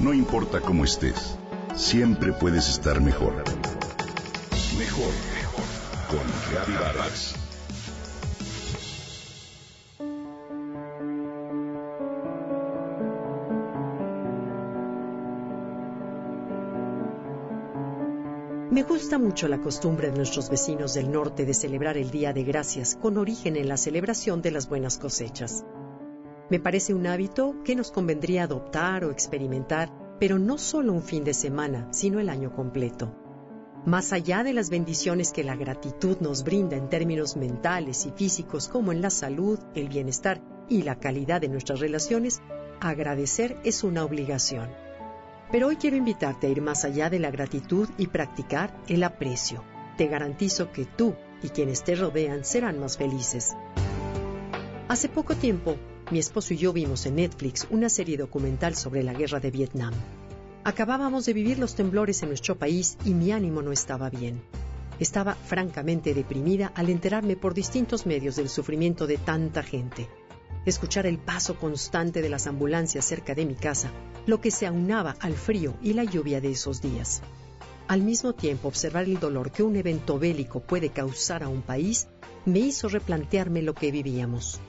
No importa cómo estés, siempre puedes estar mejor. Mejor, mejor. Con Reavivadas. Me gusta mucho la costumbre de nuestros vecinos del norte de celebrar el Día de Gracias con origen en la celebración de las buenas cosechas. Me parece un hábito que nos convendría adoptar o experimentar, pero no solo un fin de semana, sino el año completo. Más allá de las bendiciones que la gratitud nos brinda en términos mentales y físicos como en la salud, el bienestar y la calidad de nuestras relaciones, agradecer es una obligación. Pero hoy quiero invitarte a ir más allá de la gratitud y practicar el aprecio. Te garantizo que tú y quienes te rodean serán más felices. Hace poco tiempo, mi esposo y yo vimos en Netflix una serie documental sobre la guerra de Vietnam. Acabábamos de vivir los temblores en nuestro país y mi ánimo no estaba bien. Estaba francamente deprimida al enterarme por distintos medios del sufrimiento de tanta gente escuchar el paso constante de las ambulancias cerca de mi casa, lo que se aunaba al frío y la lluvia de esos días. Al mismo tiempo, observar el dolor que un evento bélico puede causar a un país me hizo replantearme lo que vivíamos.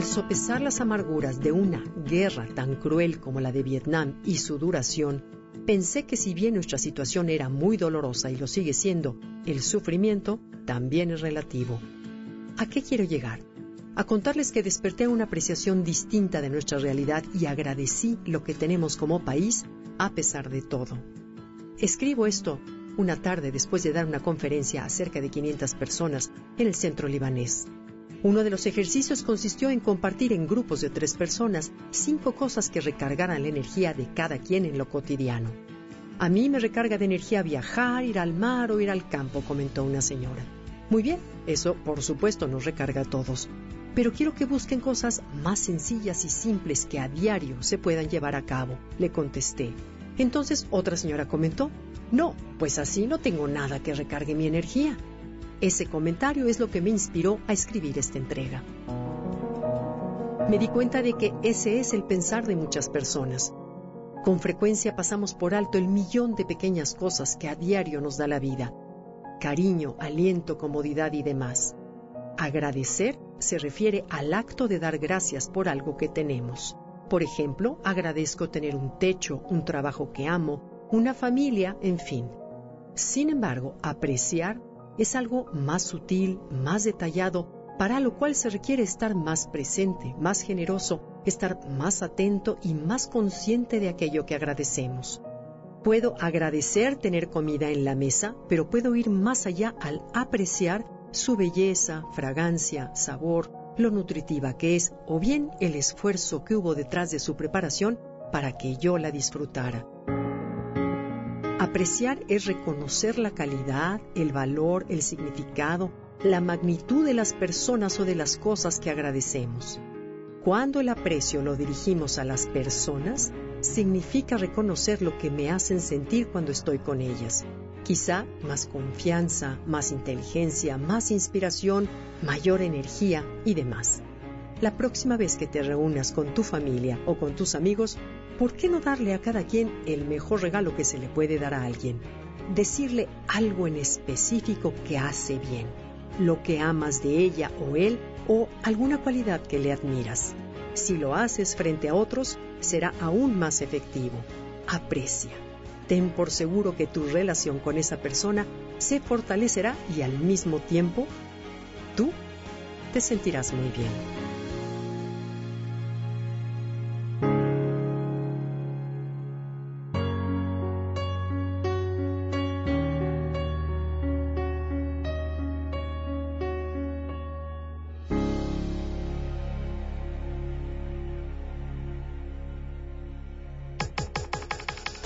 Al sopesar las amarguras de una guerra tan cruel como la de Vietnam y su duración, pensé que si bien nuestra situación era muy dolorosa y lo sigue siendo, el sufrimiento también es relativo. ¿A qué quiero llegar? A contarles que desperté una apreciación distinta de nuestra realidad y agradecí lo que tenemos como país a pesar de todo. Escribo esto una tarde después de dar una conferencia a cerca de 500 personas en el centro libanés. Uno de los ejercicios consistió en compartir en grupos de tres personas cinco cosas que recargaran la energía de cada quien en lo cotidiano. A mí me recarga de energía viajar, ir al mar o ir al campo, comentó una señora. Muy bien, eso por supuesto nos recarga a todos, pero quiero que busquen cosas más sencillas y simples que a diario se puedan llevar a cabo, le contesté. Entonces otra señora comentó, no, pues así no tengo nada que recargue mi energía. Ese comentario es lo que me inspiró a escribir esta entrega. Me di cuenta de que ese es el pensar de muchas personas. Con frecuencia pasamos por alto el millón de pequeñas cosas que a diario nos da la vida cariño, aliento, comodidad y demás. Agradecer se refiere al acto de dar gracias por algo que tenemos. Por ejemplo, agradezco tener un techo, un trabajo que amo, una familia, en fin. Sin embargo, apreciar es algo más sutil, más detallado, para lo cual se requiere estar más presente, más generoso, estar más atento y más consciente de aquello que agradecemos. Puedo agradecer tener comida en la mesa, pero puedo ir más allá al apreciar su belleza, fragancia, sabor, lo nutritiva que es, o bien el esfuerzo que hubo detrás de su preparación para que yo la disfrutara. Apreciar es reconocer la calidad, el valor, el significado, la magnitud de las personas o de las cosas que agradecemos. Cuando el aprecio lo dirigimos a las personas, significa reconocer lo que me hacen sentir cuando estoy con ellas. Quizá más confianza, más inteligencia, más inspiración, mayor energía y demás. La próxima vez que te reúnas con tu familia o con tus amigos, ¿por qué no darle a cada quien el mejor regalo que se le puede dar a alguien? Decirle algo en específico que hace bien, lo que amas de ella o él o alguna cualidad que le admiras. Si lo haces frente a otros, será aún más efectivo. Aprecia. Ten por seguro que tu relación con esa persona se fortalecerá y al mismo tiempo tú te sentirás muy bien.